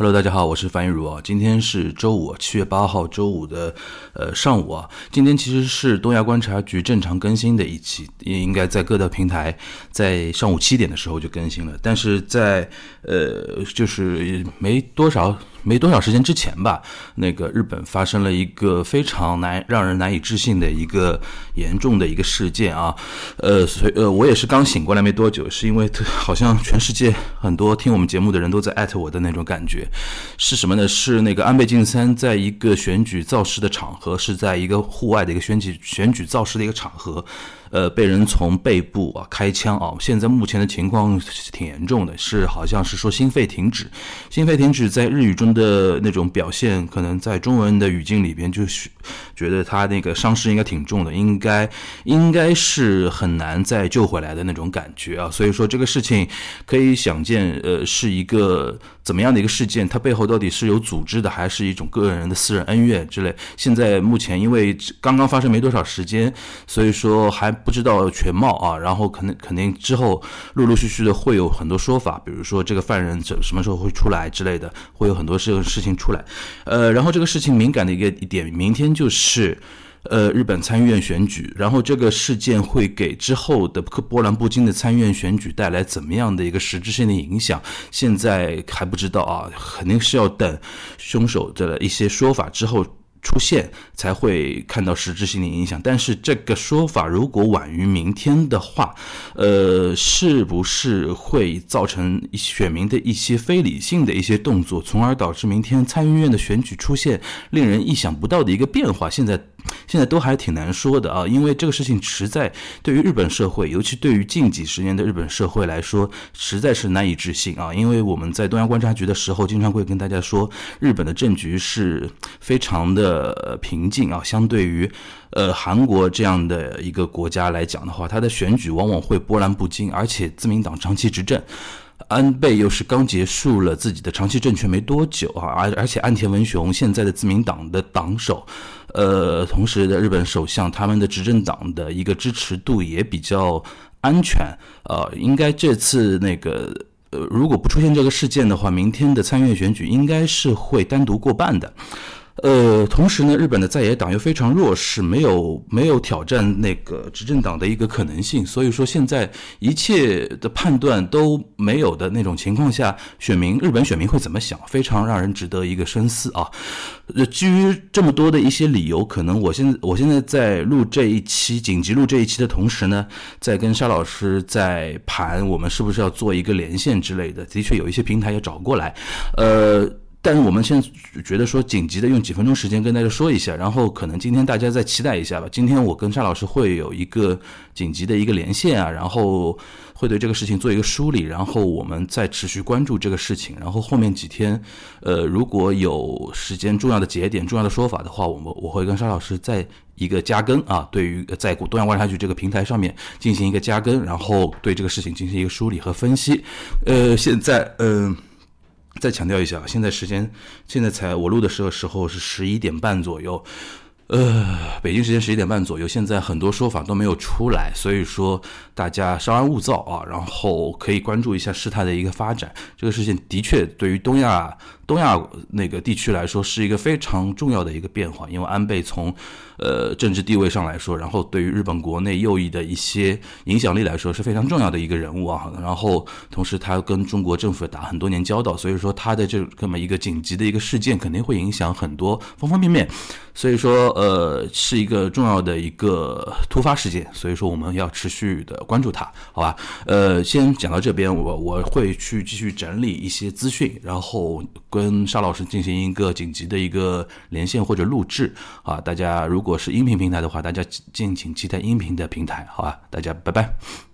Hello，大家好，我是樊玉茹啊。今天是周五，七月八号周五的呃上午啊。今天其实是东亚观察局正常更新的一期，应该在各大平台在上午七点的时候就更新了。但是在呃就是没多少没多少时间之前吧，那个日本发生了一个非常难让人难以置信的一个严重的一个事件啊。呃，所以呃我也是刚醒过来没多久，是因为好像全世界很多听我们节目的人都在艾特我的那种感觉。是什么呢？是那个安倍晋三在一个选举造势的场合，是在一个户外的一个选举选举造势的一个场合。呃，被人从背部啊开枪啊，现在目前的情况挺严重的，是好像是说心肺停止，心肺停止在日语中的那种表现，可能在中文的语境里边就是觉得他那个伤势应该挺重的，应该应该是很难再救回来的那种感觉啊，所以说这个事情可以想见，呃，是一个怎么样的一个事件，它背后到底是有组织的，还是一种个人的私人恩怨之类？现在目前因为刚刚发生没多少时间，所以说还。不知道全貌啊，然后可能肯定之后陆陆续续的会有很多说法，比如说这个犯人什什么时候会出来之类的，会有很多事事情出来。呃，然后这个事情敏感的一个一点，明天就是呃日本参议院选举，然后这个事件会给之后的波澜不惊的参议院选举带来怎么样的一个实质性的影响，现在还不知道啊，肯定是要等凶手的一些说法之后。出现才会看到实质性的影响，但是这个说法如果晚于明天的话，呃，是不是会造成选民的一些非理性的一些动作，从而导致明天参议院的选举出现令人意想不到的一个变化？现在。现在都还挺难说的啊，因为这个事情实在对于日本社会，尤其对于近几十年的日本社会来说，实在是难以置信啊。因为我们在东亚观察局的时候，经常会跟大家说，日本的政局是非常的平静啊，相对于呃韩国这样的一个国家来讲的话，它的选举往往会波澜不惊，而且自民党长期执政。安倍又是刚结束了自己的长期政权没多久啊，而而且岸田文雄现在的自民党的党首，呃，同时的日本首相他们的执政党的一个支持度也比较安全，呃，应该这次那个呃，如果不出现这个事件的话，明天的参议院选举应该是会单独过半的。呃，同时呢，日本的在野党又非常弱势，没有没有挑战那个执政党的一个可能性，所以说现在一切的判断都没有的那种情况下，选民日本选民会怎么想，非常让人值得一个深思啊。呃，基于这么多的一些理由，可能我现在我现在在录这一期紧急录这一期的同时呢，在跟沙老师在盘我们是不是要做一个连线之类的，的确有一些平台也找过来，呃。但是我们现在觉得说紧急的用几分钟时间跟大家说一下，然后可能今天大家再期待一下吧。今天我跟沙老师会有一个紧急的一个连线啊，然后会对这个事情做一个梳理，然后我们再持续关注这个事情。然后后面几天，呃，如果有时间重要的节点、重要的说法的话，我们我会跟沙老师再一个加更啊，对于在东阳观察局这个平台上面进行一个加更，然后对这个事情进行一个梳理和分析。呃，现在嗯。再强调一下，现在时间现在才我录的时候时候是十一点半左右，呃，北京时间十一点半左右，现在很多说法都没有出来，所以说大家稍安勿躁啊，然后可以关注一下事态的一个发展。这个事情的确对于东亚。东亚那个地区来说是一个非常重要的一个变化，因为安倍从，呃政治地位上来说，然后对于日本国内右翼的一些影响力来说是非常重要的一个人物啊。然后同时他跟中国政府打很多年交道，所以说他的这这么一个紧急的一个事件肯定会影响很多方方面面。所以说呃是一个重要的一个突发事件，所以说我们要持续的关注它，好吧？呃，先讲到这边，我我会去继续整理一些资讯，然后。跟沙老师进行一个紧急的一个连线或者录制啊，大家如果是音频平台的话，大家敬请期待音频的平台，好吧？大家拜拜。